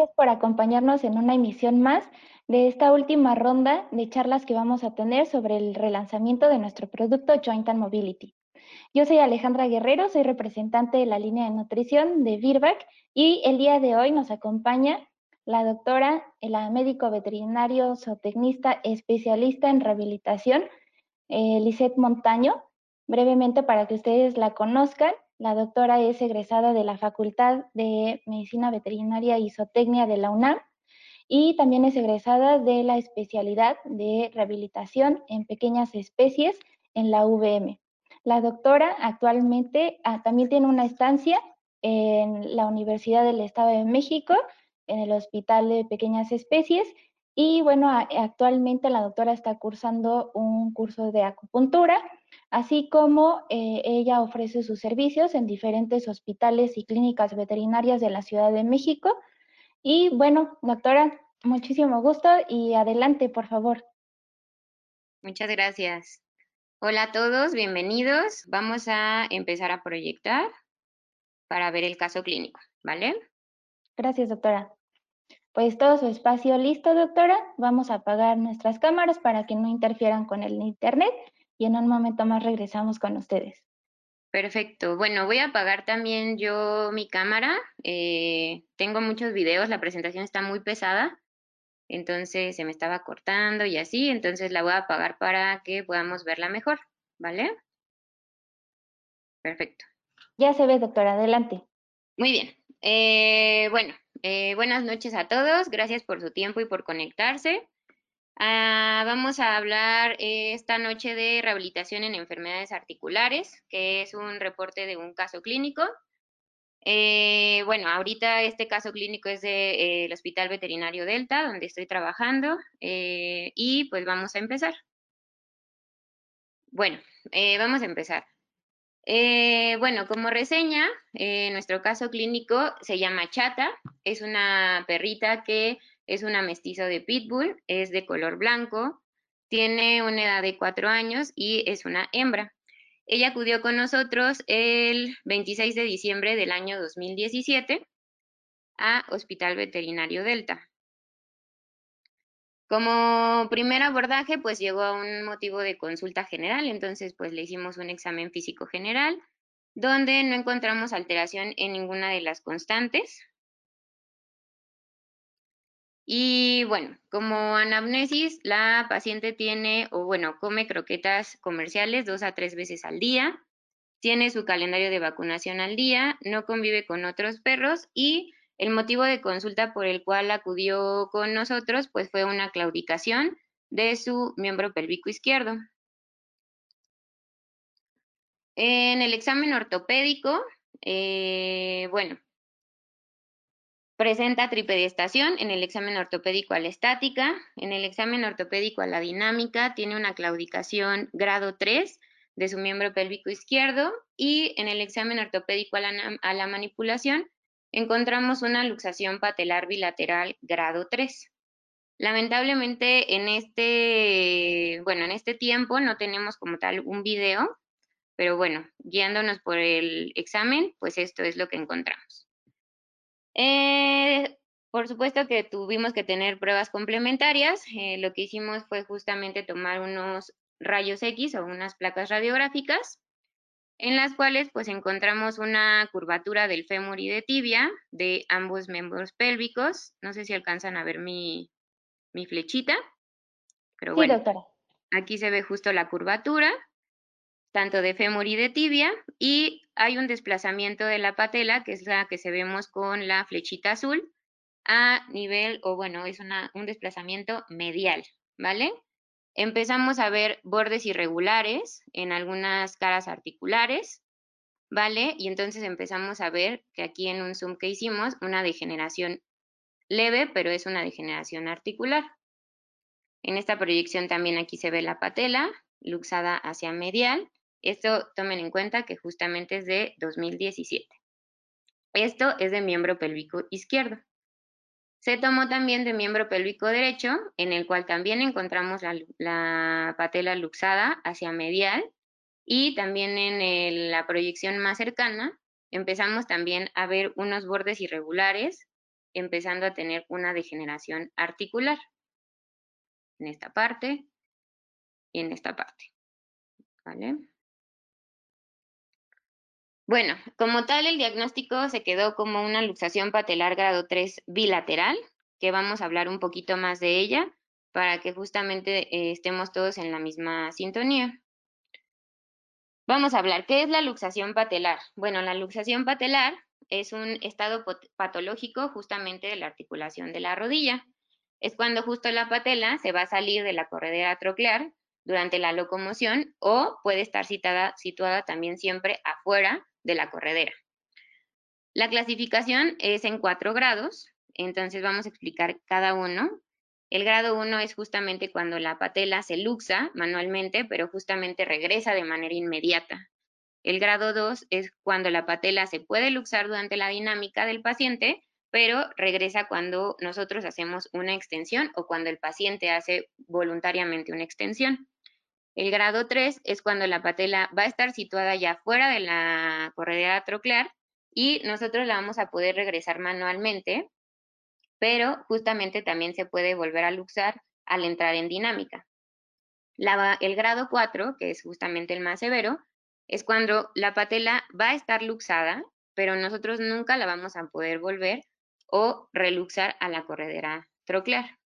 gracias por acompañarnos en una emisión más de esta última ronda de charlas que vamos a tener sobre el relanzamiento de nuestro producto Joint and Mobility. Yo soy Alejandra Guerrero, soy representante de la línea de nutrición de Virbac y el día de hoy nos acompaña la doctora, la médico veterinario zootecnista especialista en rehabilitación, eh, Lisette Montaño. Brevemente para que ustedes la conozcan, la doctora es egresada de la Facultad de Medicina Veterinaria y Zootecnia de la UNAM y también es egresada de la especialidad de rehabilitación en pequeñas especies en la UVM. La doctora actualmente ah, también tiene una estancia en la Universidad del Estado de México, en el Hospital de Pequeñas Especies, y bueno, actualmente la doctora está cursando un curso de acupuntura así como eh, ella ofrece sus servicios en diferentes hospitales y clínicas veterinarias de la Ciudad de México. Y bueno, doctora, muchísimo gusto y adelante, por favor. Muchas gracias. Hola a todos, bienvenidos. Vamos a empezar a proyectar para ver el caso clínico, ¿vale? Gracias, doctora. Pues todo su espacio listo, doctora. Vamos a apagar nuestras cámaras para que no interfieran con el internet y en un momento más regresamos con ustedes. Perfecto. Bueno, voy a apagar también yo mi cámara. Eh, tengo muchos videos, la presentación está muy pesada, entonces se me estaba cortando y así, entonces la voy a apagar para que podamos verla mejor, ¿vale? Perfecto. Ya se ve, doctora, adelante. Muy bien. Eh, bueno, eh, buenas noches a todos. Gracias por su tiempo y por conectarse. Ah, vamos a hablar esta noche de rehabilitación en enfermedades articulares, que es un reporte de un caso clínico. Eh, bueno, ahorita este caso clínico es del de, Hospital Veterinario Delta, donde estoy trabajando, eh, y pues vamos a empezar. Bueno, eh, vamos a empezar. bueno, como reseña, nuestro caso clínico se llama Chata, es una perrita que es una mestizo de pitbull, es de color blanco, tiene una edad de cuatro años y es una hembra. Ella acudió con nosotros el 26 de diciembre del año 2017 a Hospital Veterinario Delta. Como primer abordaje, pues llegó a un motivo de consulta general, entonces pues le hicimos un examen físico general, donde no encontramos alteración en ninguna de las constantes, y bueno, como anamnesis, la paciente tiene, o bueno, come croquetas comerciales dos a tres veces al día, tiene su calendario de vacunación al día, no convive con otros perros y el motivo de consulta por el cual acudió con nosotros, pues fue una claudicación de su miembro pélvico izquierdo. En el examen ortopédico, eh, bueno, Presenta tripediestación en el examen ortopédico a la estática, en el examen ortopédico a la dinámica tiene una claudicación grado 3 de su miembro pélvico izquierdo y en el examen ortopédico a la, manipulación encontramos una luxación patelar bilateral grado 3. Lamentablemente en este, bueno, en este tiempo no tenemos como tal un video, pero bueno, guiándonos por el examen, pues esto es lo que encontramos. Eh, por supuesto que tuvimos que tener pruebas complementarias. Eh, lo que hicimos fue justamente tomar unos rayos X o unas placas radiográficas en las cuales pues encontramos una curvatura del fémur y de tibia de ambos miembros pélvicos. No sé si alcanzan a ver mi, mi flechita, pero bueno, aquí se ve justo la curvatura tanto de fémur y de tibia, y hay un desplazamiento de la patela, que es la que se vemos con la flechita azul, a nivel, o bueno, es un desplazamiento medial, ¿vale? Empezamos a ver bordes irregulares en algunas caras articulares, ¿vale? Y entonces empezamos a ver que aquí en un zoom que hicimos, una degeneración leve, pero es una degeneración articular. En esta proyección también aquí se ve la patela luxada hacia medial esto tomen en cuenta que justamente es de 2017. Esto es de miembro pélvico izquierdo. Se tomó también de miembro pélvico derecho, en el cual también encontramos la, patela luxada hacia medial y también en la proyección más cercana empezamos también a ver unos bordes irregulares empezando a tener una degeneración articular en esta parte y en esta parte. ¿Vale? Bueno, como tal, el diagnóstico se quedó como una luxación patelar grado 3 bilateral, que vamos a hablar un poquito más de ella para que justamente eh, estemos todos en la misma sintonía. Vamos a hablar, ¿qué es la luxación patelar? Bueno, la luxación patelar es un estado patológico justamente de la articulación de la rodilla. Es cuando justo la patela se va a salir de la corredera troclear durante la locomoción o puede estar situada también siempre afuera de la corredera. La clasificación es en cuatro grados, entonces vamos a explicar cada uno. El grado 1 es justamente cuando la patela se luxa manualmente, pero justamente regresa de manera inmediata. El grado 2 es cuando la patela se puede luxar durante la dinámica del paciente, pero regresa cuando nosotros hacemos una extensión o cuando el paciente hace voluntariamente una extensión. El grado 3 es cuando la patela va a estar situada ya fuera de la corredera troclear y nosotros la vamos a poder regresar manualmente, pero justamente también se puede volver a luxar al entrar en dinámica. el grado 4, que es justamente el más severo, es cuando la patela va a estar luxada, pero nosotros nunca la vamos a poder volver o reluxar a la corredera troclear.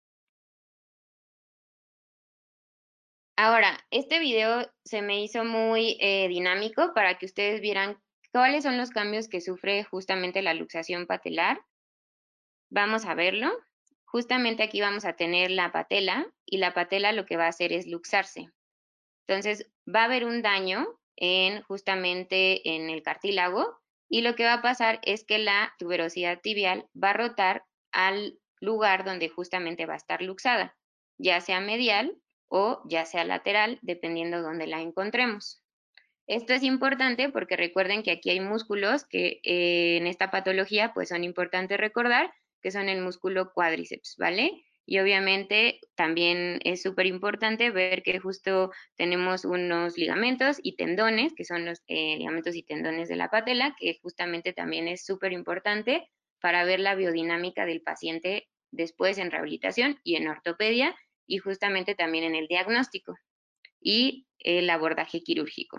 Ahora, este video se me hizo muy eh, dinámico para que ustedes vieran cuáles son los cambios que sufre justamente la luxación patelar. Vamos a verlo. Justamente aquí vamos a tener la patela y la patela lo que va a hacer es luxarse. Entonces, va a haber un daño en justamente en el cartílago y lo que va a pasar es que la tuberosidad tibial va a rotar al lugar donde justamente va a estar luxada, ya sea medial o ya sea lateral, dependiendo dónde la encontremos. Esto es importante porque recuerden que aquí hay músculos que eh, en esta patología pues son importantes recordar, que son el músculo cuádriceps, ¿vale? Y obviamente también es súper importante ver que justo tenemos unos ligamentos y tendones, que son los eh, ligamentos y tendones de la patela, que justamente también es súper importante para ver la biodinámica del paciente después en rehabilitación y en ortopedia y justamente también en el diagnóstico y el abordaje quirúrgico.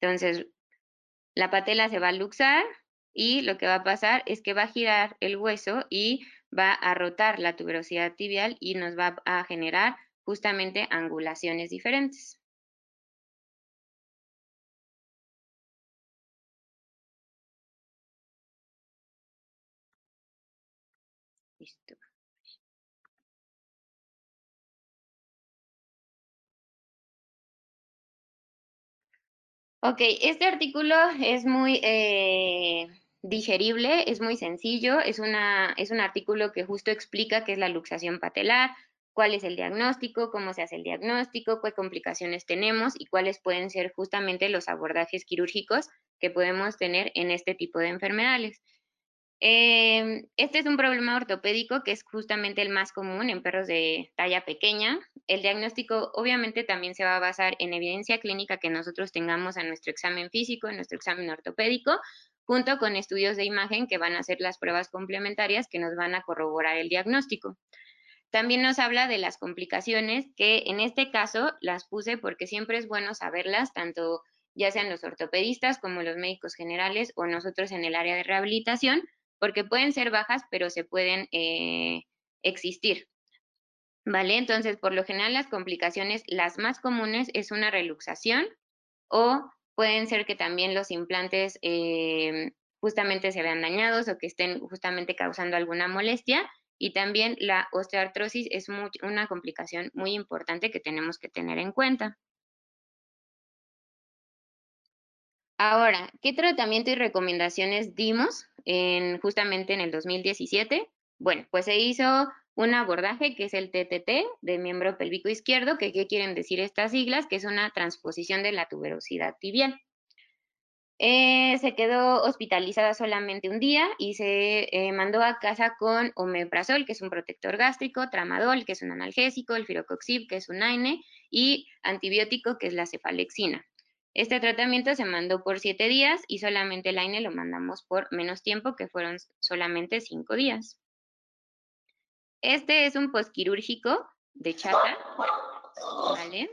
Entonces, la patela se va a luxar y lo que va a pasar es que va a girar el hueso y va a rotar la tuberosidad tibial y nos va a generar justamente angulaciones diferentes. Ok, este artículo es muy eh, digerible, es muy sencillo, es, una, es un artículo que justo explica qué es la luxación patelar, cuál es el diagnóstico, cómo se hace el diagnóstico, qué complicaciones tenemos y cuáles pueden ser justamente los abordajes quirúrgicos que podemos tener en este tipo de enfermedades. Em, este es un problema ortopédico que es justamente el más común en perros de talla pequeña. El diagnóstico obviamente también se va a basar en evidencia clínica que nosotros tengamos en nuestro examen físico, en nuestro examen ortopédico, junto con estudios de imagen que van a ser las pruebas complementarias que nos van a corroborar el diagnóstico. También nos habla de las complicaciones que en este caso las puse porque siempre es bueno saberlas, tanto ya sean los ortopedistas como los médicos generales o nosotros en el área de rehabilitación, porque pueden ser bajas, pero se pueden eh, existir. ¿Vale? Entonces, por lo general, las complicaciones, las más comunes es una reluxación o pueden ser que también los implantes eh, justamente se vean dañados o que estén justamente causando alguna molestia. Y también la osteoartrosis es una complicación muy importante que tenemos que tener en cuenta. Ahora, ¿qué tratamiento y recomendaciones dimos en, justamente en el 2017? Bueno, pues se hizo un abordaje que es el TTT de miembro pélvico izquierdo, que qué quieren decir estas siglas, que es una transposición de la tuberosidad tibial. Eh, se quedó hospitalizada solamente un día y se eh, mandó a casa con omeprazol, que es un protector gástrico, tramadol, que es un analgésico, el firocoxib, que es un AINE, y antibiótico, que es la cefalexina. Este tratamiento se mandó por siete días y solamente el AINE lo mandamos por menos tiempo, que fueron solamente cinco días. Este es un posquirúrgico de chata, ¿vale?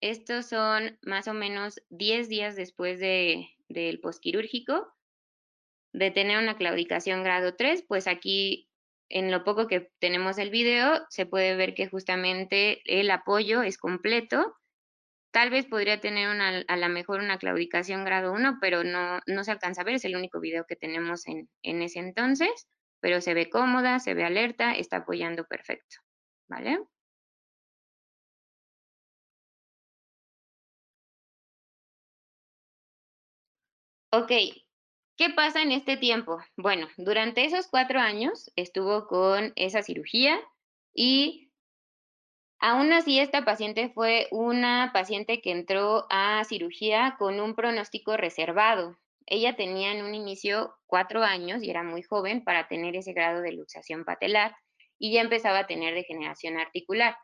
Estos son más o menos 10 días después de, del posquirúrgico de tener una claudicación grado 3, pues aquí en lo poco que tenemos el video se puede ver que justamente el apoyo es completo Tal vez podría tener a lo mejor una claudicación grado 1, pero no, no se alcanza a ver, es el único video que tenemos en, en ese entonces, pero se ve cómoda, se ve alerta, está apoyando perfecto, ¿vale? Ok, ¿qué pasa en este tiempo? Bueno, durante esos cuatro años estuvo con esa cirugía y Aún así, esta paciente fue una paciente que entró a cirugía con un pronóstico reservado. Ella tenía en un inicio cuatro años y era muy joven para tener ese grado de luxación patelar y ya empezaba a tener degeneración articular.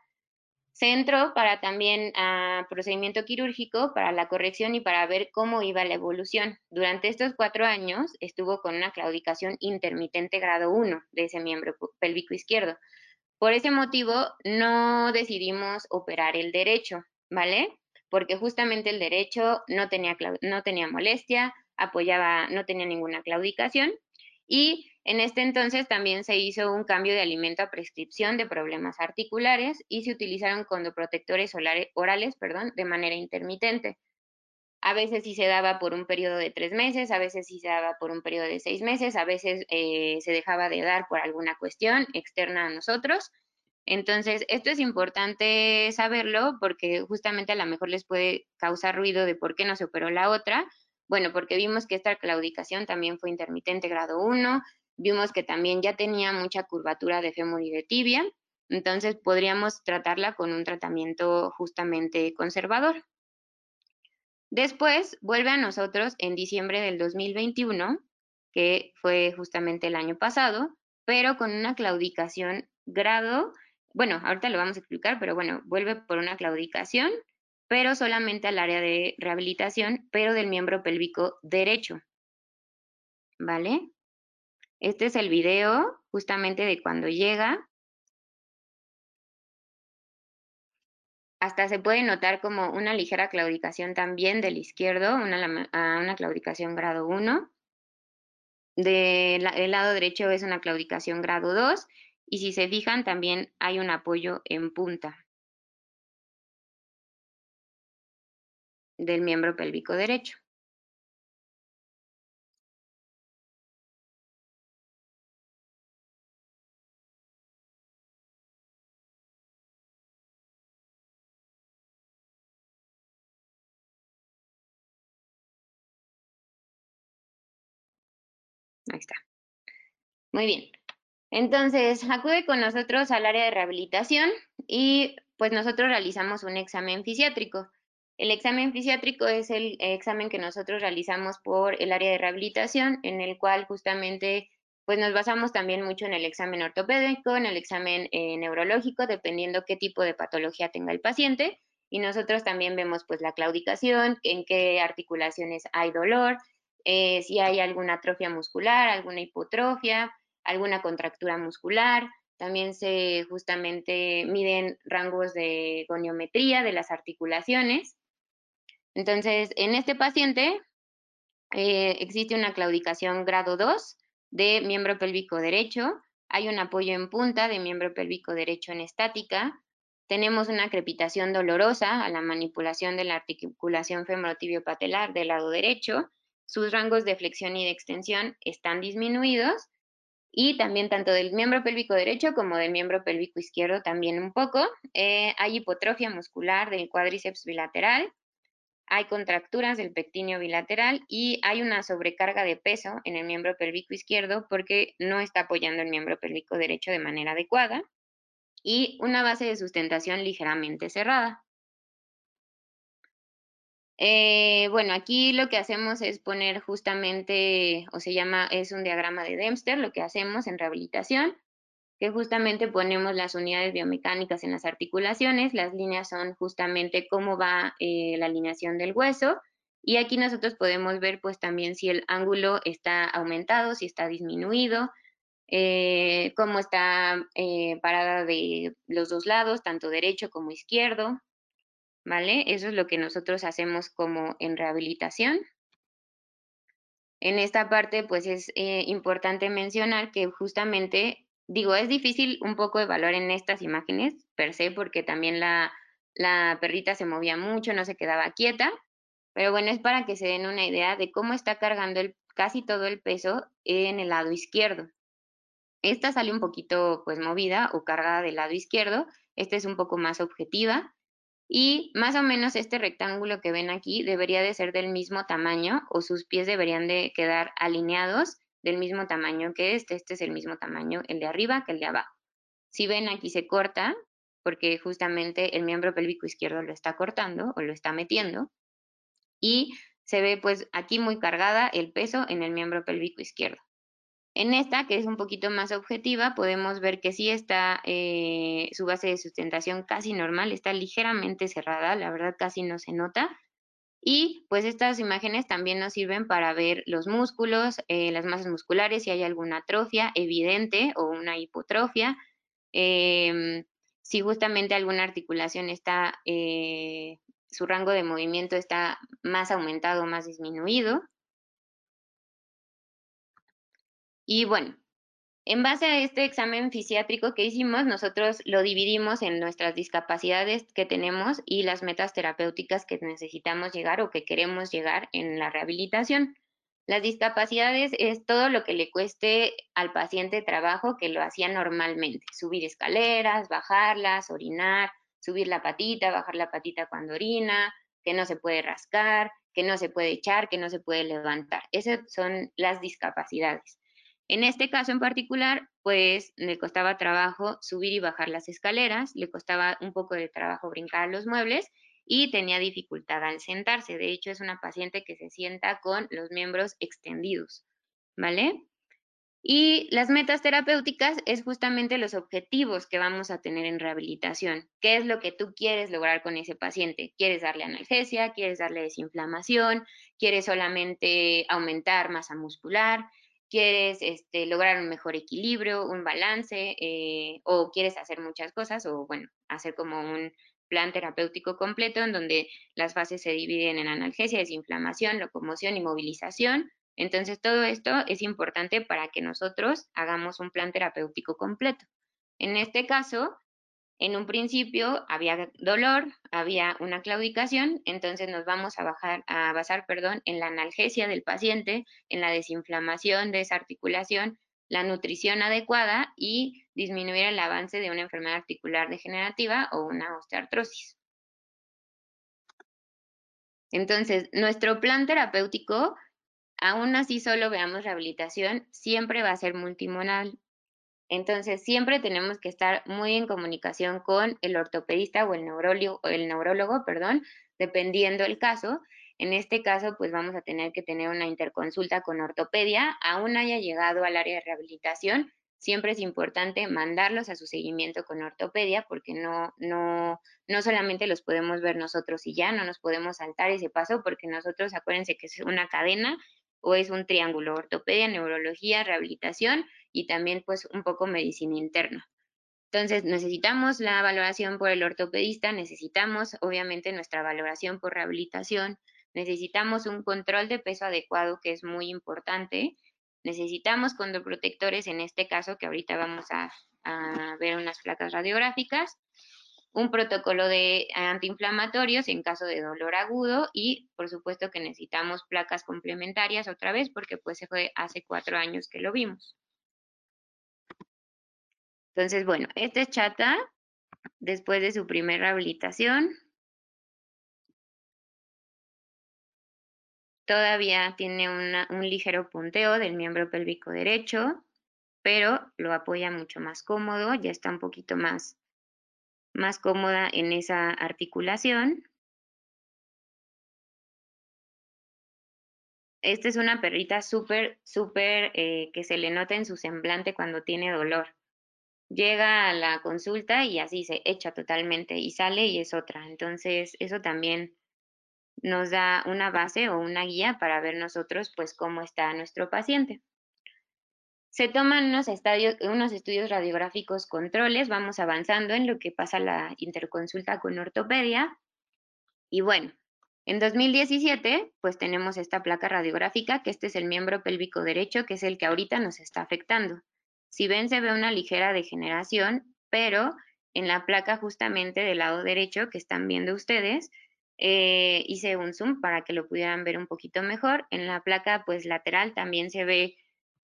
Se entró para también a procedimiento quirúrgico para la corrección y para ver cómo iba la evolución. Durante estos cuatro años estuvo con una claudicación intermitente grado 1 de ese miembro pélvico izquierdo. Por ese motivo, no decidimos operar el derecho, ¿vale? Porque justamente el derecho no tenía, no tenía molestia, apoyaba, no tenía ninguna claudicación y en este entonces también se hizo un cambio de alimento a prescripción de problemas articulares y se utilizaron condoprotectores orales perdón, de manera intermitente. A veces sí se daba por un periodo de tres meses, a veces sí se daba por un periodo de seis meses, a veces eh, se dejaba de dar por alguna cuestión externa a nosotros. Entonces, esto es importante saberlo porque justamente a lo mejor les puede causar ruido de por qué no se operó la otra. Bueno, porque vimos que esta claudicación también fue intermitente grado 1, vimos que también ya tenía mucha curvatura de fémur y de tibia, entonces podríamos tratarla con un tratamiento justamente conservador. Después vuelve a nosotros en diciembre del 2021, que fue justamente el año pasado, pero con una claudicación grado, bueno, ahorita lo vamos a explicar, pero bueno, vuelve por una claudicación, pero solamente al área de rehabilitación, pero del miembro pélvico derecho. ¿Vale? Este es el video justamente de cuando llega Hasta se puede notar como una ligera claudicación también del izquierdo, una, una claudicación grado 1. Del lado derecho es una claudicación grado 2 y si se fijan también hay un apoyo en punta del miembro pélvico derecho. Ahí está. Muy bien. Entonces, acude con nosotros al área de rehabilitación y pues nosotros realizamos un examen fisiátrico. El examen fisiátrico es el examen que nosotros realizamos por el área de rehabilitación, en el cual justamente pues nos basamos también mucho en el examen ortopédico, en el examen eh, neurológico, dependiendo qué tipo de patología tenga el paciente. Y nosotros también vemos pues la claudicación, en qué articulaciones hay dolor, eh, si hay alguna atrofia muscular, alguna hipotrofia, alguna contractura muscular. También se justamente miden rangos de goniometría de las articulaciones. Entonces, en este paciente eh, existe una claudicación grado 2 de miembro pélvico derecho, hay un apoyo en punta de miembro pélvico derecho en estática, tenemos una crepitación dolorosa a la manipulación de la articulación femorotibio-patelar del lado derecho, sus rangos de flexión y de extensión están disminuidos y también tanto del miembro pélvico derecho como del miembro pélvico izquierdo también un poco. Eh, hay hipotrofia muscular del cuádriceps bilateral, hay contracturas del pectíneo bilateral y hay una sobrecarga de peso en el miembro pélvico izquierdo porque no está apoyando el miembro pélvico derecho de manera adecuada y una base de sustentación ligeramente cerrada. Eh, bueno, aquí lo que hacemos es poner justamente, o se llama, es un diagrama de Dempster, lo que hacemos en rehabilitación, que justamente ponemos las unidades biomecánicas en las articulaciones, las líneas son justamente cómo va eh, la alineación del hueso, Y aquí nosotros podemos ver pues también si el ángulo está aumentado, si está disminuido, eh, cómo está parada de los dos lados, tanto derecho como izquierdo, Eso es lo que nosotros hacemos como en rehabilitación. En esta parte, pues es eh, importante mencionar que justamente, digo, es difícil un poco evaluar en estas imágenes per se, porque también la, la perrita se movía mucho, no se quedaba quieta, pero bueno, es para que se den una idea de cómo está cargando el, casi todo el peso en el lado izquierdo. Esta sale un poquito pues movida o cargada del lado izquierdo, esta es un poco más objetiva y más o menos este rectángulo que ven aquí debería de ser del mismo tamaño o sus pies deberían de quedar alineados del mismo tamaño que este, este es el mismo tamaño el de arriba que el de abajo. Si ven aquí se corta porque justamente el miembro pélvico izquierdo lo está cortando o lo está metiendo y se ve pues aquí muy cargada el peso en el miembro pélvico izquierdo. En esta, que es un poquito más objetiva, podemos ver que sí está eh, su base de sustentación casi normal, está ligeramente cerrada, la verdad casi no se nota. Y pues estas imágenes también nos sirven para ver los músculos, eh, las masas musculares, si hay alguna atrofia evidente o una hipotrofia, em, si justamente alguna articulación está, eh, su rango de movimiento está más aumentado o más disminuido. Y bueno, en base a este examen fisiátrico que hicimos, nosotros lo dividimos en nuestras discapacidades que tenemos y las metas terapéuticas que necesitamos llegar o que queremos llegar en la rehabilitación. Las discapacidades es todo lo que le cueste al paciente trabajo que lo hacía normalmente, subir escaleras, bajarlas, orinar, subir la patita, bajar la patita cuando orina, que no se puede rascar, que no se puede echar, que no se puede levantar. Esas son las discapacidades. En este caso en particular, pues le costaba trabajo subir y bajar las escaleras, le costaba un poco de trabajo brincar los muebles y tenía dificultad al sentarse. De hecho, es una paciente que se sienta con los miembros extendidos, ¿vale? Y las metas terapéuticas es justamente los objetivos que vamos a tener en rehabilitación. ¿Qué es lo que tú quieres lograr con ese paciente? ¿Quieres darle analgesia? ¿Quieres darle desinflamación? ¿Quieres solamente aumentar masa muscular? Quieres este, lograr un mejor equilibrio, un balance, eh, o quieres hacer muchas cosas, o bueno, hacer como un plan terapéutico completo en donde las fases se dividen en analgesia, desinflamación, locomoción y movilización. Entonces, todo esto es importante para que nosotros hagamos un plan terapéutico completo. En este caso, en un principio había dolor, había una claudicación, entonces nos vamos a, basar perdón, en la analgesia del paciente, en la desinflamación de esa articulación, la nutrición adecuada y disminuir el avance de una enfermedad articular degenerativa o una osteoartrosis. Entonces, nuestro plan terapéutico, aún así solo veamos rehabilitación, siempre va a ser multimonal, entonces, siempre tenemos que estar muy en comunicación con el ortopedista o el neurólogo, el neurólogo, perdón, dependiendo el caso. En este caso, pues vamos a tener que tener una interconsulta con ortopedia. Aún haya llegado al área de rehabilitación, siempre es importante mandarlos a su seguimiento con ortopedia porque no, no, no solamente los podemos ver nosotros y ya, no nos podemos saltar ese paso porque nosotros, acuérdense que es una cadena o es un triángulo, ortopedia, neurología, rehabilitación y también pues un poco medicina interna. Entonces, necesitamos la valoración por el ortopedista, necesitamos obviamente nuestra valoración por rehabilitación, necesitamos un control de peso adecuado que es muy importante, necesitamos condoprotectores en este caso que ahorita vamos a, a ver unas placas radiográficas, un protocolo de antiinflamatorios en caso de dolor agudo y por supuesto que necesitamos placas complementarias otra vez porque pues se fue hace cuatro años que lo vimos. Entonces, bueno, este es chata después de su primera rehabilitación. Todavía tiene un ligero punteo del miembro pélvico derecho, pero lo apoya mucho más cómodo, ya está un poquito más, más cómoda en esa articulación. Esta es una perrita súper, súper eh, que se le nota en su semblante cuando tiene dolor llega a la consulta y así se echa totalmente y sale y es otra. Entonces, eso también nos da una base o una guía para ver nosotros pues cómo está nuestro paciente. Se toman unos, estudios radiográficos controles, vamos avanzando en lo que pasa la interconsulta con ortopedia. Y bueno, en 2017, pues tenemos esta placa radiográfica, que este es el miembro pélvico derecho, que es el que ahorita nos está afectando. Si ven, se ve una ligera degeneración, pero en la placa justamente del lado derecho que están viendo ustedes, eh, hice un zoom para que lo pudieran ver un poquito mejor. En la placa pues lateral también se ve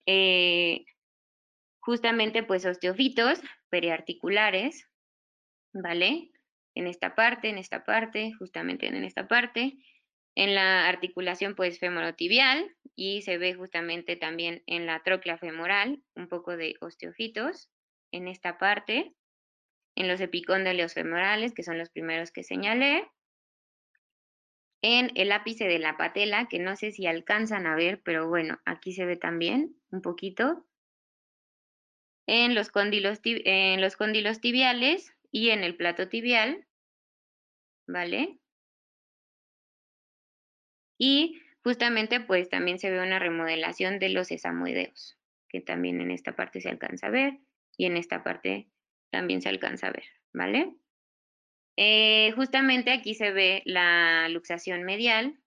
eh, justamente pues osteofitos periarticulares, ¿vale? En esta parte, en esta parte, justamente en esta parte. En la articulación pues femorotibial y se ve justamente también en la tróclea femoral un poco de osteofitos en esta parte. En los epicóndilos femorales, que son los primeros que señalé, en el ápice de la patela, que no sé si alcanzan a ver, pero bueno, aquí se ve también un poquito. En los cóndilos, en los tibiales y en el plato tibial, ¿vale? Y justamente pues también se ve una remodelación de los sesamoideos, que también en esta parte se alcanza a ver y en esta parte también se alcanza a ver, ¿vale? Eh, justamente aquí se ve la luxación medial.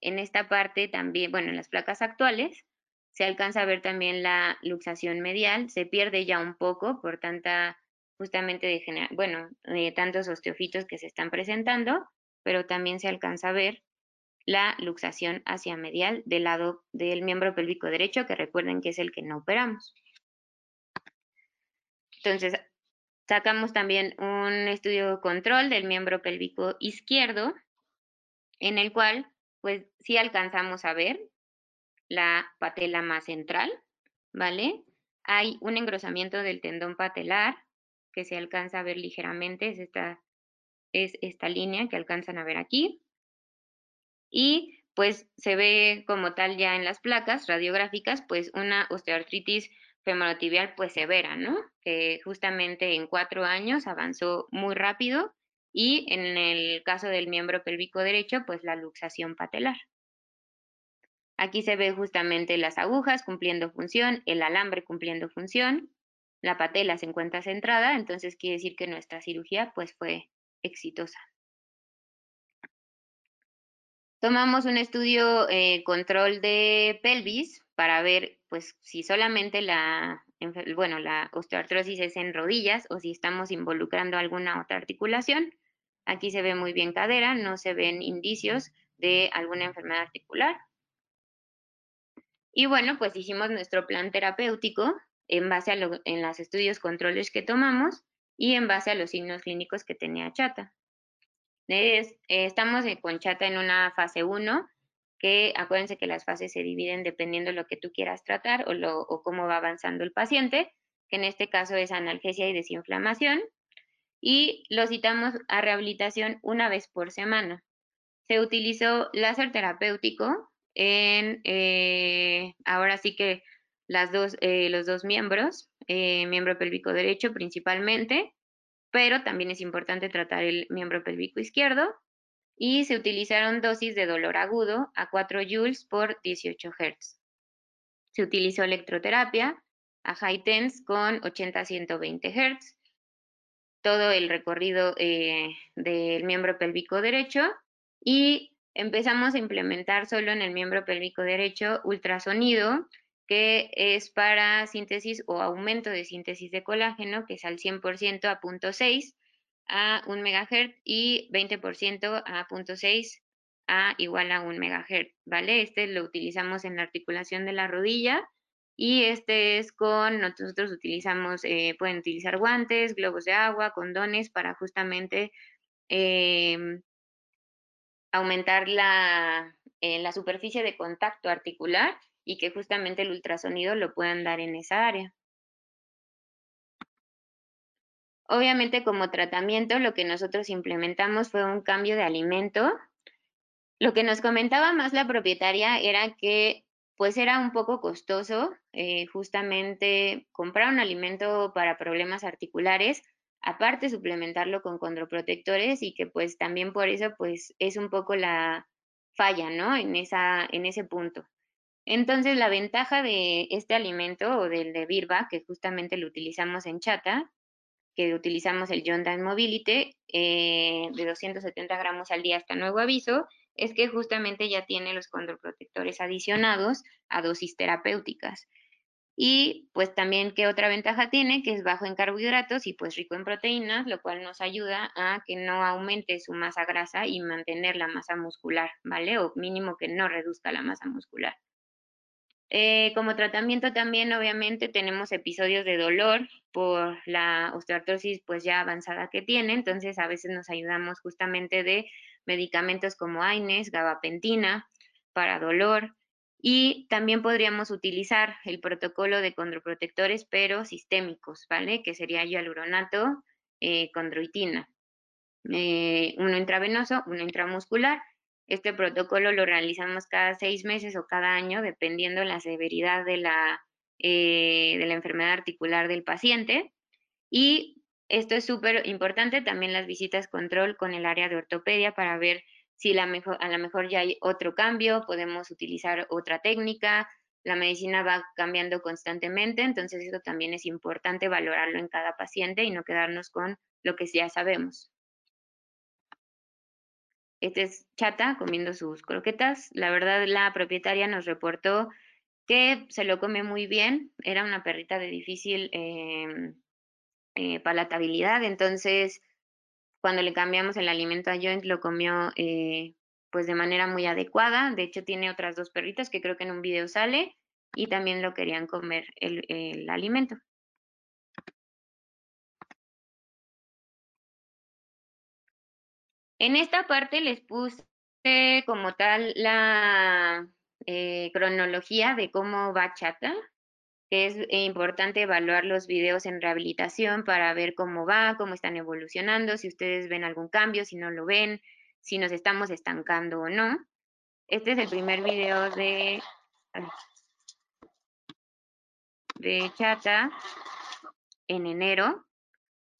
En esta parte también, bueno, en las placas actuales, se alcanza a ver también la luxación medial. Se pierde ya un poco por tanta, justamente, de bueno, eh, tantos osteofitos que se están presentando, pero también se alcanza a ver la luxación hacia medial del lado del miembro pélvico derecho, que recuerden que es el que no operamos. Entonces, Sacamos también un estudio control del miembro pélvico izquierdo, en el cual, pues sí alcanzamos a ver la patela más central, ¿vale? Hay un engrosamiento del tendón patelar que se alcanza a ver ligeramente, es esta, es esta línea que alcanzan a ver aquí. Y pues se ve como tal ya en las placas radiográficas, pues una osteoartritis femorotibial pues severa, ¿no? Que justamente en cuatro años avanzó muy rápido y en el caso del miembro pélvico derecho pues la luxación patelar. Aquí se ve justamente las agujas cumpliendo función, el alambre cumpliendo función, la patela se encuentra centrada, entonces quiere decir que nuestra cirugía pues fue exitosa. Tomamos un estudio eh, control de pelvis para ver pues si solamente la, bueno, la osteoartrosis es en rodillas o si estamos involucrando alguna otra articulación. Aquí se ve muy bien cadera, no se ven indicios de alguna enfermedad articular. Y bueno, pues hicimos nuestro plan terapéutico en base a en los estudios controles que tomamos y en base a los signos clínicos que tenía Chata. Eh, estamos con Chata en una fase 1, que acuérdense que las fases se dividen dependiendo de lo que tú quieras tratar o, cómo va avanzando el paciente, que en este caso es analgesia y desinflamación, y lo citamos a rehabilitación una vez por semana. Se utilizó láser terapéutico en, eh, ahora sí que las dos, eh, los dos miembros, miembro pélvico derecho principalmente, pero también es importante tratar el miembro pélvico izquierdo y se utilizaron dosis de dolor agudo a 4 joules por 18 Hz. Se utilizó electroterapia a high tense con 80 a 120 Hz, todo el recorrido eh, del miembro pélvico derecho y empezamos a implementar solo en el miembro pélvico derecho ultrasonido que es para síntesis o aumento de síntesis de colágeno, que es al 100% a 0.6 a 1 MHz y 20% a 0.6 a igual a 1 MHz, ¿vale? Este lo utilizamos en la articulación de la rodilla y este es con, nosotros utilizamos, eh, pueden utilizar guantes, globos de agua, condones para justamente em, aumentar la, eh, la superficie de contacto articular y que justamente el ultrasonido lo puedan dar en esa área. Obviamente como tratamiento lo que nosotros implementamos fue un cambio de alimento. Lo que nos comentaba más la propietaria era que pues era un poco costoso eh, justamente comprar un alimento para problemas articulares, aparte suplementarlo con condroprotectores y que pues también por eso pues es un poco la, falla, ¿no? En, esa, en ese punto. Entonces, la ventaja de este alimento o del de Birba, que justamente lo utilizamos en chata, que utilizamos el John Dan Mobility eh, de 270 gramos al día hasta nuevo aviso, es que justamente ya tiene los condroprotectores adicionados a dosis terapéuticas. Y pues también, ¿qué otra ventaja tiene? Que es bajo en carbohidratos y pues rico en proteínas, lo cual nos ayuda a que no aumente su masa grasa y mantener la masa muscular, ¿vale? O mínimo que no reduzca la masa muscular. Eh, como tratamiento también, obviamente, tenemos episodios de dolor por la osteoartrosis pues ya avanzada que tiene, entonces a veces nos ayudamos justamente de medicamentos como AINES, gabapentina para dolor y también podríamos utilizar el protocolo de condroprotectores pero sistémicos, ¿vale? Que sería hialuronato, eh, condroitina, eh, uno intravenoso, uno intramuscular este protocolo lo realizamos cada seis meses o cada año, dependiendo la severidad de la, eh, de la enfermedad articular del paciente. Y esto es súper importante, también las visitas control con el área de ortopedia para ver si a lo mejor ya hay otro cambio, podemos utilizar otra técnica, la medicina va cambiando constantemente, entonces eso también es importante valorarlo en cada paciente y no quedarnos con lo que ya sabemos. Este es Chata comiendo sus croquetas. La verdad, la propietaria nos reportó que se lo come muy bien. Era una perrita de difícil em, eh, palatabilidad, entonces cuando le cambiamos el alimento a Joint lo comió eh, pues de manera muy adecuada. De hecho, tiene otras dos perritas que creo que en un video sale y también lo querían comer el alimento. En esta parte les puse como tal la eh, cronología de cómo va Chata, es importante evaluar los videos en rehabilitación para ver cómo va, cómo están evolucionando, si ustedes ven algún cambio, si no lo ven, si nos estamos estancando o no. Este es el primer video de, de Chata en enero.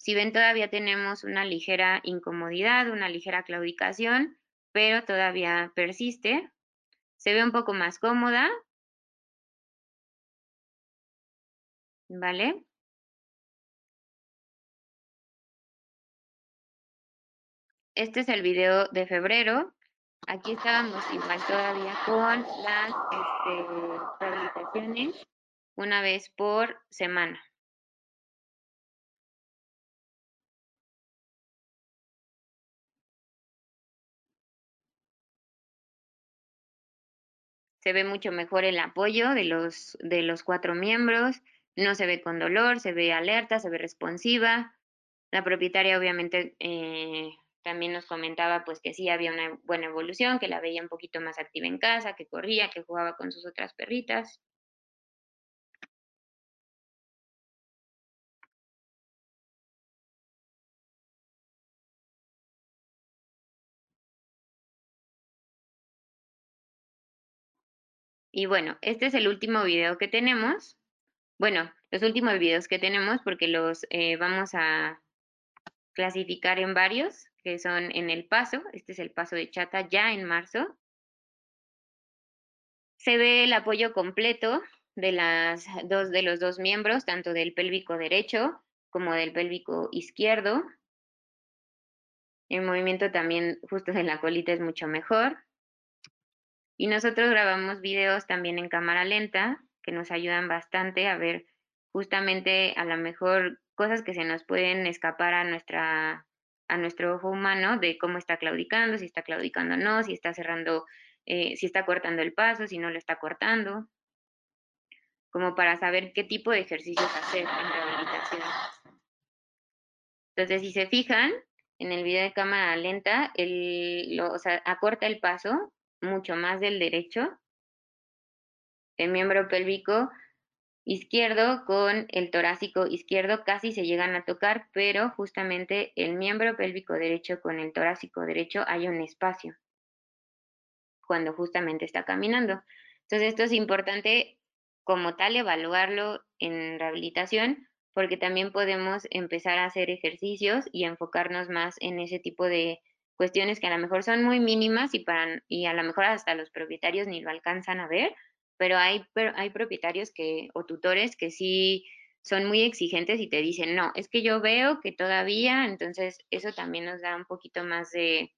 Si ven, todavía tenemos una ligera incomodidad, una ligera claudicación, pero todavía persiste. Se ve un poco más cómoda. ¿Vale? Este es el video de febrero. Aquí estábamos igual todavía con las este, rehabilitaciones una vez por semana. Se ve mucho mejor el apoyo de los, de los cuatro miembros, no se ve con dolor, se ve alerta, se ve responsiva. La propietaria obviamente eh, también nos comentaba pues que sí había una buena evolución, que la veía un poquito más activa en casa, que corría, que jugaba con sus otras perritas. Y bueno, este es el último video que tenemos. Bueno, los últimos videos que tenemos porque los eh, vamos a clasificar en varios, que son en el paso. Este es el paso de chata ya en marzo. Se ve el apoyo completo de, las dos, de los dos miembros, tanto del pélvico derecho como del pélvico izquierdo. El movimiento también justo de la colita es mucho mejor. Y nosotros grabamos videos también en cámara lenta que nos ayudan bastante a ver justamente a lo mejor cosas que se nos pueden escapar a nuestra a nuestro ojo humano de cómo está claudicando, si está claudicando o no, si está cerrando, eh, si está cortando el paso, si no lo está cortando, como para saber qué tipo de ejercicios hacer en rehabilitación. Entonces, si se fijan, en el video de cámara lenta, o sea, acorta el paso mucho más del derecho, el miembro pélvico izquierdo con el torácico izquierdo casi se llegan a tocar, pero justamente el miembro pélvico derecho con el torácico derecho hay un espacio cuando justamente está caminando. Entonces esto es importante como tal evaluarlo en rehabilitación porque también podemos empezar a hacer ejercicios y enfocarnos más en ese tipo de cuestiones que a lo mejor son muy mínimas y, para, y a lo mejor hasta los propietarios ni lo alcanzan a ver, pero hay, hay propietarios que, o tutores que sí son muy exigentes y te dicen, no, es que yo veo que todavía, entonces eso también nos da un poquito más de,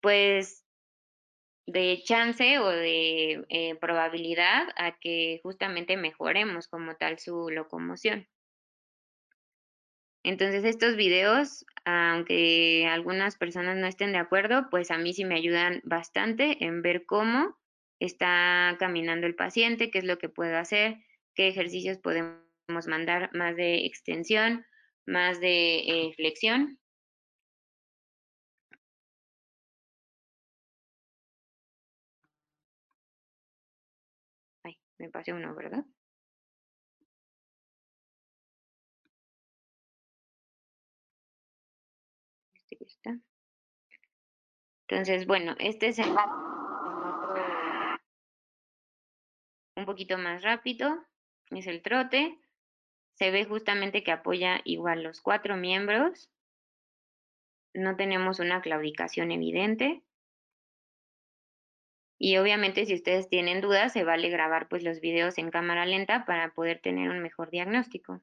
pues, de chance o de eh, probabilidad a que justamente mejoremos como tal su locomoción. Entonces estos videos, aunque algunas personas no estén de acuerdo, pues a mí sí me ayudan bastante en ver cómo está caminando el paciente, qué es lo que puedo hacer, qué ejercicios podemos mandar más de extensión, más de eh, flexión. Ay, me pasé uno, ¿verdad? Entonces, bueno, este es el un poquito más rápido, es el trote. Se ve justamente que apoya igual los cuatro miembros. No tenemos una claudicación evidente. Y obviamente si ustedes tienen dudas, se vale grabar pues los videos en cámara lenta para poder tener un mejor diagnóstico.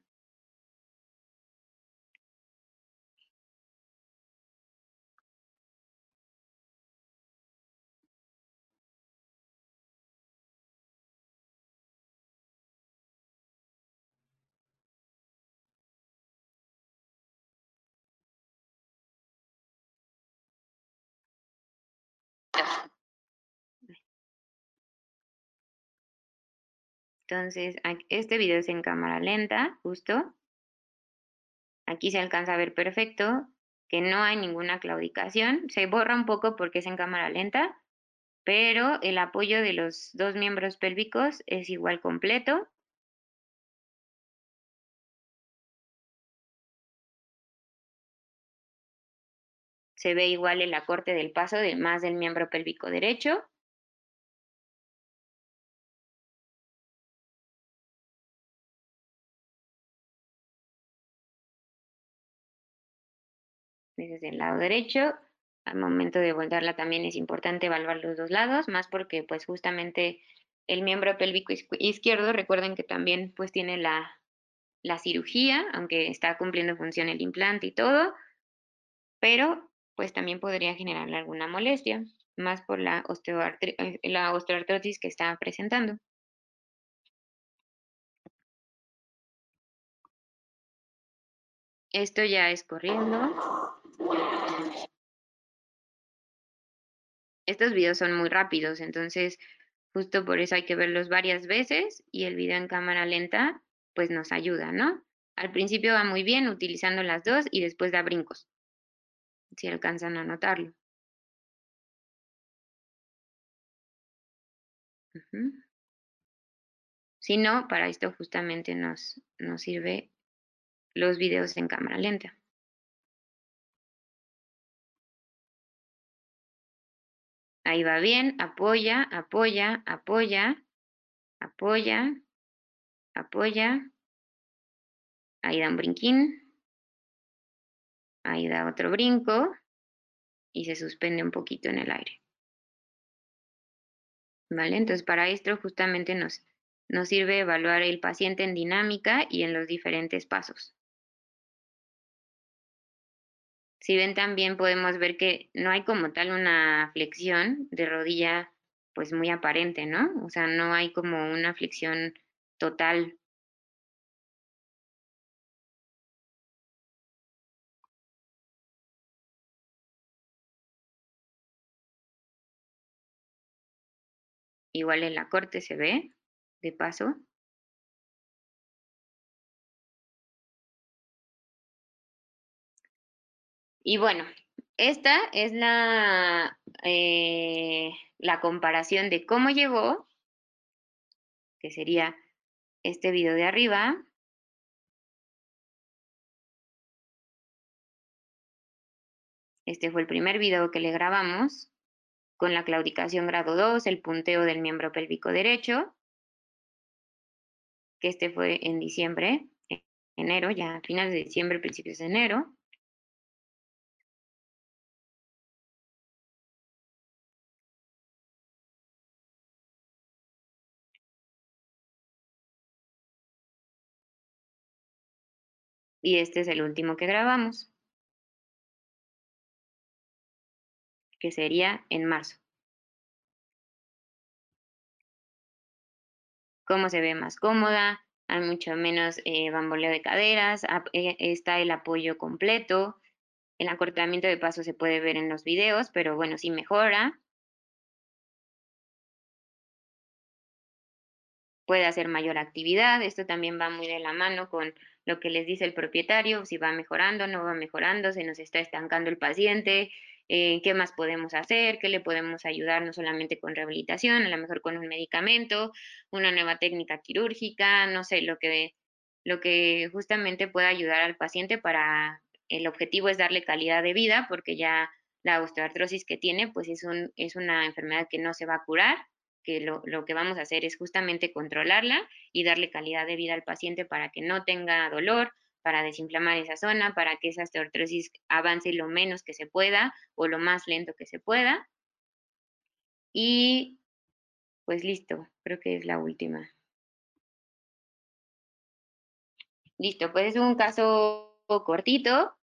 Entonces, este video es en cámara lenta, justo. Aquí se alcanza a ver perfecto que no hay ninguna claudicación. Se borra un poco porque es en cámara lenta, pero el apoyo de los dos miembros pélvicos es igual completo. Se ve igual el acorte del paso de más del miembro pélvico derecho. desde el lado derecho. Al momento de voltearla también es importante evaluar los dos lados, más porque pues justamente el miembro pélvico izquierdo, recuerden que también pues tiene la, la cirugía, aunque está cumpliendo función el implante y todo, pero pues también podría generarle alguna molestia, más por la, eh, la osteoartrosis que está presentando. Esto ya es corriendo. Estos videos son muy rápidos, entonces justo por eso hay que verlos varias veces y el video en cámara lenta pues nos ayuda, ¿no? Al principio va muy bien utilizando las dos y después da brincos, si alcanzan a notarlo. Si no, para esto justamente nos, nos sirve los videos en cámara lenta. Ahí va bien, apoya, apoya, apoya, apoya, apoya. Ahí da un brinquín. Ahí da otro brinco y se suspende un poquito en el aire. ¿Vale? Entonces para esto justamente nos, nos sirve evaluar el paciente en dinámica y en los diferentes pasos. Si ven también podemos ver que no hay como tal una flexión de rodilla pues muy aparente, ¿no? O sea, no hay como una flexión total. Igual en la corte se ve, de paso. Y bueno, esta es la, eh, la comparación de cómo llegó, que sería este video de arriba, Este fue el primer video que le grabamos con la claudicación grado 2, el punteo del miembro pélvico derecho, que este fue en diciembre, enero, ya a finales de diciembre, principios de enero. Y este es el último que grabamos. Que sería en marzo. Cómo se ve más cómoda, hay mucho menos eh, bamboleo de caderas, eh, está el apoyo completo, el acortamiento de paso se puede ver en los videos, pero bueno, sí mejora. Puede hacer mayor actividad, esto también va muy de la mano con lo que les dice el propietario, si va mejorando, no va mejorando, se nos está estancando el paciente, eh, qué más podemos hacer, qué le podemos ayudar, no solamente con rehabilitación, a lo mejor con un medicamento, una nueva técnica quirúrgica, no sé, lo que, lo que justamente pueda ayudar al paciente para, el objetivo es darle calidad de vida, porque ya la osteoartrosis que tiene, pues es, un, es una enfermedad que no se va a curar, que lo, lo, que vamos a hacer es justamente controlarla y darle calidad de vida al paciente para que no tenga dolor, para desinflamar esa zona, para que esa osteoartrosis avance lo menos que se pueda o lo más lento que se pueda. Y pues listo, creo que es la última. Listo, pues es un caso cortito,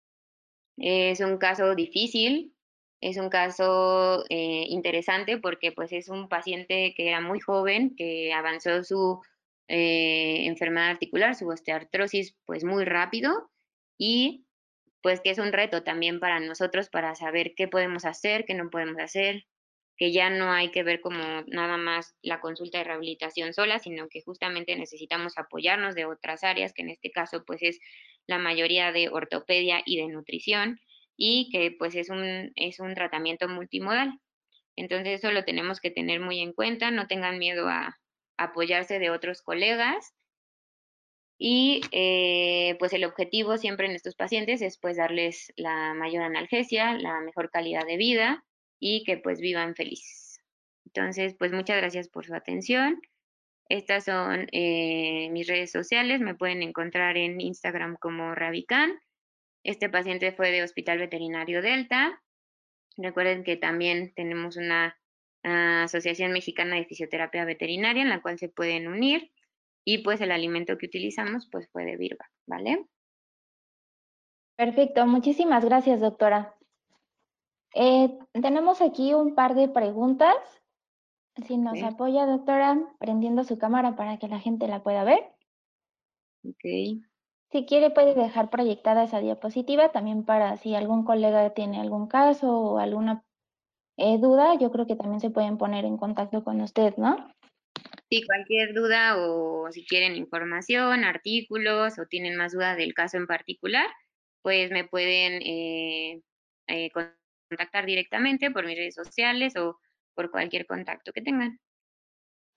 es un caso difícil, es un caso eh, interesante porque pues es un paciente que era muy joven, que avanzó su eh, enfermedad articular, su osteoartrosis, pues muy rápido y pues que es un reto también para nosotros para saber qué podemos hacer, qué no podemos hacer, que ya no hay que ver como nada más la consulta de rehabilitación sola, sino que justamente necesitamos apoyarnos de otras áreas, que en este caso pues es la mayoría de ortopedia y de nutrición, y que pues es un, es un tratamiento multimodal. Entonces eso lo tenemos que tener muy en cuenta, no tengan miedo a, apoyarse de otros colegas. Y eh, pues el objetivo siempre en estos pacientes es pues darles la mayor analgesia, la mejor calidad de vida y que pues vivan felices. Entonces, pues muchas gracias por su atención. Estas son eh, mis redes sociales, me pueden encontrar en Instagram como Rabican. Este paciente fue de Hospital Veterinario Delta. Recuerden que también tenemos una Asociación Mexicana de Fisioterapia Veterinaria, en la cual se pueden unir. Y pues el alimento que utilizamos pues fue de Virba, ¿vale? Perfecto, muchísimas gracias, doctora. Eh, tenemos aquí un par de preguntas. Si nos apoya, doctora, prendiendo su cámara para que la gente la pueda ver. Ok. Si quiere, puede dejar proyectada esa diapositiva también para si algún colega tiene algún caso o alguna eh, duda, yo creo que también se pueden poner en contacto con usted, ¿no? Sí, cualquier duda o si quieren información, artículos o tienen más dudas del caso en particular, pues me pueden eh, eh, contactar directamente por mis redes sociales o por cualquier contacto que tengan.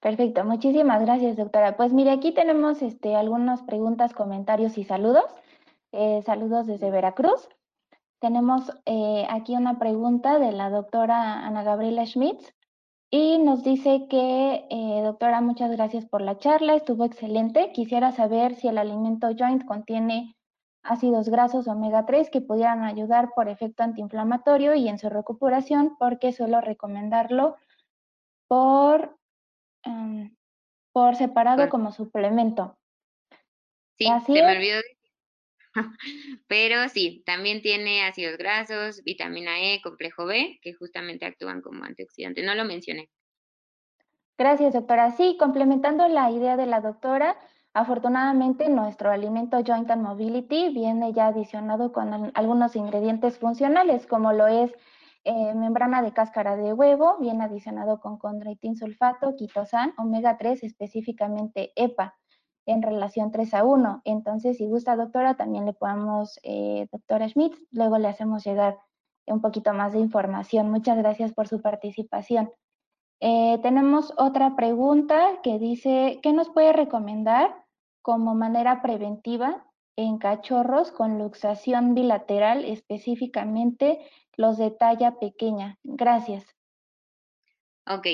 Perfecto, muchísimas gracias, doctora. Pues mire, aquí tenemos este, algunas preguntas, comentarios y saludos. saludos desde Veracruz. Tenemos eh, aquí una pregunta de la doctora Ana Gabriela Schmitz y nos dice que, eh, doctora, muchas gracias por la charla, estuvo excelente. Quisiera saber si el alimento joint contiene ácidos grasos omega 3 que pudieran ayudar por efecto antiinflamatorio y en su recuperación, porque suelo recomendarlo por, em, por separado como suplemento. Sí, Así me olvidó Pero sí, también tiene ácidos grasos, vitamina E, complejo B, que justamente actúan como antioxidantes. No lo mencioné. Gracias, doctora. Sí, complementando la idea de la doctora, afortunadamente nuestro alimento Joint and Mobility viene ya adicionado con algunos ingredientes funcionales, como lo es eh, membrana de cáscara de huevo, viene adicionado con condroitin sulfato, quitosan, omega 3, específicamente EPA en relación 3 a 1. Entonces, si gusta, doctora, también le podemos, eh, doctora Schmidt, luego le hacemos llegar un poquito más de información. Muchas gracias por su participación. Eh, tenemos otra pregunta que dice, ¿qué nos puede recomendar como manera preventiva en cachorros con luxación bilateral, específicamente los de talla pequeña? Gracias. Ok,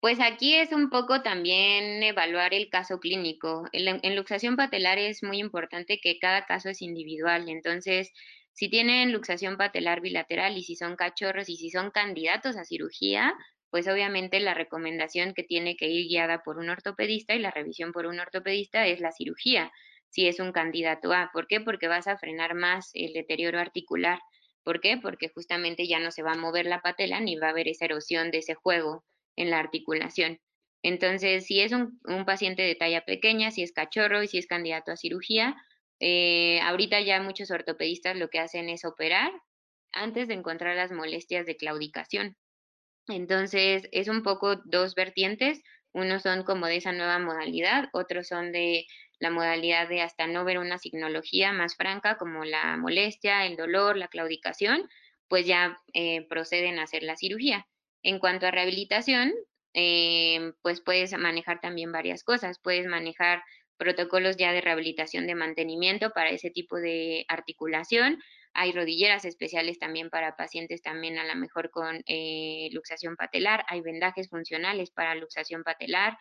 pues aquí es un poco también evaluar el caso clínico. En, luxación patelar es muy importante que cada caso es individual. Entonces, si tienen luxación patelar bilateral y si son cachorros y si son candidatos a cirugía, pues obviamente la recomendación que tiene que ir guiada por un ortopedista y la revisión por un ortopedista es la cirugía. Si es un candidato A. ¿Por qué? Porque vas a frenar más el deterioro articular. ¿Por qué? Porque justamente ya no se va a mover la patela ni va a haber esa erosión de ese juego en la articulación. Entonces, si es un, paciente de talla pequeña, si es cachorro y si es candidato a cirugía, eh, ahorita ya muchos ortopedistas lo que hacen es operar antes de encontrar las molestias de claudicación. Entonces, es un poco dos vertientes. Unos son como de esa nueva modalidad, otros son de la modalidad de hasta no ver una signología más franca como la molestia, el dolor, la claudicación, pues ya eh, proceden a hacer la cirugía. En cuanto a rehabilitación, eh, pues puedes manejar también varias cosas. Puedes manejar protocolos ya de rehabilitación de mantenimiento para ese tipo de articulación. Hay rodilleras especiales también para pacientes también a lo mejor con eh, luxación patelar. Hay vendajes funcionales para luxación patelar.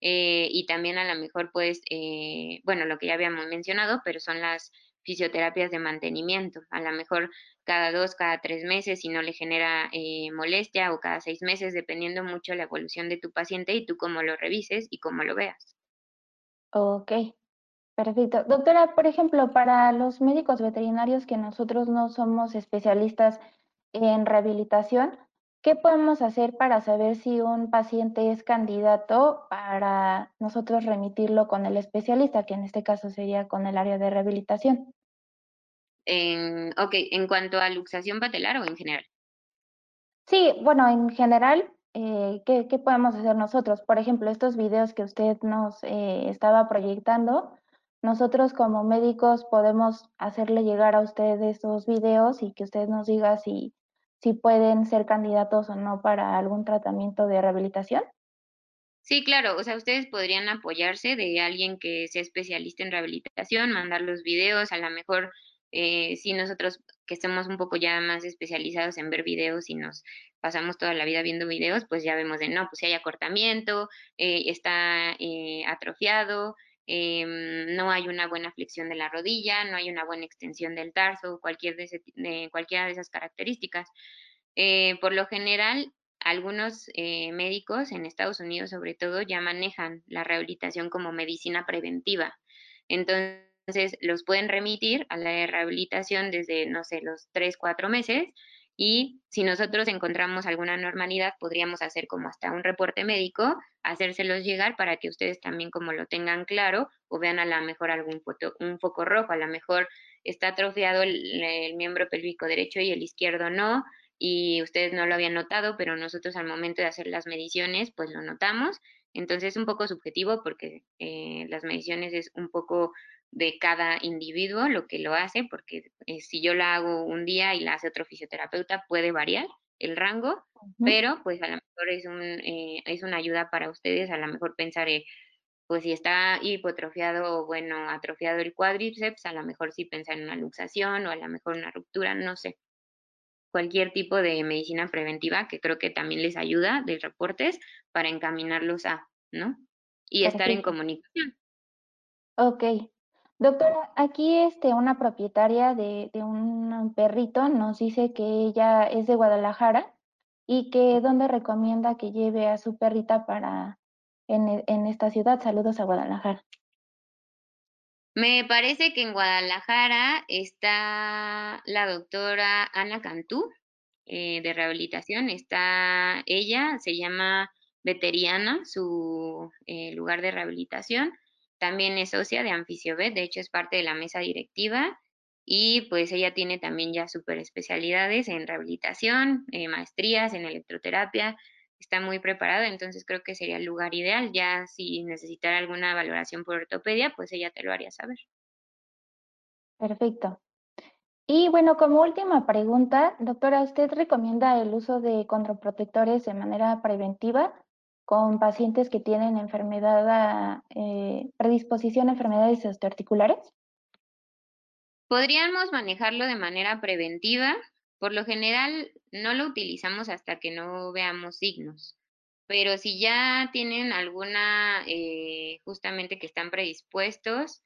Eh, y también a lo mejor pues, eh, bueno, lo que ya habíamos mencionado, pero son las fisioterapias de mantenimiento. A lo mejor cada dos, cada tres meses si no le genera eh, molestia o cada seis meses, dependiendo mucho la evolución de tu paciente y tú cómo lo revises y cómo lo veas. Ok, perfecto. Doctora, por ejemplo, para los médicos veterinarios que nosotros no somos especialistas en rehabilitación, ¿Qué podemos hacer para saber si un paciente es candidato para nosotros remitirlo con el especialista, que en este caso sería con el área de rehabilitación? En, ok, en cuanto a luxación patelar o en general. Sí, bueno, en general, eh, ¿qué, podemos hacer nosotros? Por ejemplo, estos videos que usted nos eh, estaba proyectando, nosotros como médicos podemos hacerle llegar a usted esos videos y que usted nos diga si si pueden ser candidatos o no para algún tratamiento de rehabilitación? Sí, claro, o sea, ustedes podrían apoyarse de alguien que sea especialista en rehabilitación, mandar los videos, a lo mejor eh, si nosotros que estemos un poco ya más especializados en ver videos y nos pasamos toda la vida viendo videos, pues ya vemos de no, pues si hay acortamiento, eh, está eh, atrofiado, em, no hay una buena flexión de la rodilla, no hay una buena extensión del tarso, cualquier de, cualquiera de esas características. Eh, por lo general, algunos eh, médicos en Estados Unidos sobre todo ya manejan la rehabilitación como medicina preventiva. Entonces, los pueden remitir a la rehabilitación desde, no sé, los tres, cuatro meses y si nosotros encontramos alguna normalidad, podríamos hacer como hasta un reporte médico, hacérselos llegar para que ustedes también como lo tengan claro o vean a lo mejor algún un foco rojo, a lo mejor está atrofiado el, miembro pélvico derecho y el izquierdo no, y ustedes no lo habían notado, pero nosotros al momento de hacer las mediciones, pues lo notamos. Entonces es un poco subjetivo porque eh, las mediciones es un poco de cada individuo lo que lo hace, porque eh, si yo la hago un día y la hace otro fisioterapeuta, puede variar el rango, pero pues a lo mejor es, un, eh, es una ayuda para ustedes, a lo mejor pensar, pues si está hipotrofiado o bueno, atrofiado el cuádriceps, a lo mejor sí pensar en una luxación o a lo mejor una ruptura, no sé. Cualquier tipo de medicina preventiva que creo que también les ayuda de reportes para encaminarlos a, ¿no? Y estar en comunicación. Ok, Doctora, aquí este, una propietaria de, un perrito nos dice que ella es de Guadalajara y que dónde recomienda que lleve a su perrita para en, e, en esta ciudad. Saludos a Guadalajara. Me parece que en Guadalajara está la doctora Ana Cantú eh, de rehabilitación. Está ella, se llama Veteriana, su eh, lugar de rehabilitación. También es socia de Anfisiobet, de hecho es parte de la mesa directiva y pues ella tiene también ya super especialidades en rehabilitación, eh, maestrías en electroterapia, está muy preparada, entonces creo que sería el lugar ideal. Ya si necesitara alguna valoración por ortopedia, pues ella te lo haría saber. Perfecto. Y bueno, como última pregunta, doctora, ¿usted recomienda el uso de contraprotectores de manera preventiva con pacientes que tienen enfermedad, eh, predisposición a enfermedades osteoarticulares? Podríamos manejarlo de manera preventiva. Por lo general, no lo utilizamos hasta que no veamos signos. Pero si ya tienen alguna, eh, justamente que están predispuestos,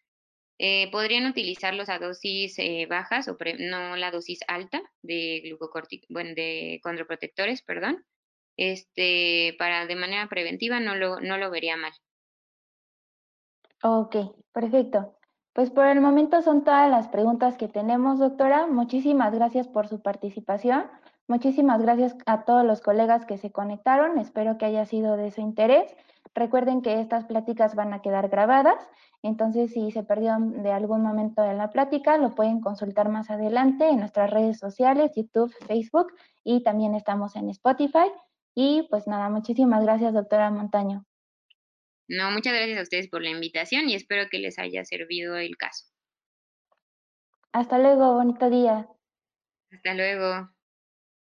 eh, podrían utilizarlos a dosis bajas o no la dosis alta de bueno, de contraprotectores, perdón, este, para de manera preventiva no lo, no lo vería mal. Ok, perfecto. Pues por el momento son todas las preguntas que tenemos, doctora. Muchísimas gracias por su participación. Muchísimas gracias a todos los colegas que se conectaron. Espero que haya sido de su interés. Recuerden que estas pláticas van a quedar grabadas, entonces si se perdieron de algún momento de la plática, lo pueden consultar más adelante en nuestras redes sociales, YouTube, Facebook y también estamos en Spotify. Y pues nada, muchísimas gracias, doctora Montaño. No, muchas gracias a ustedes por la invitación y espero que les haya servido el caso. Hasta luego, bonito día. Hasta luego.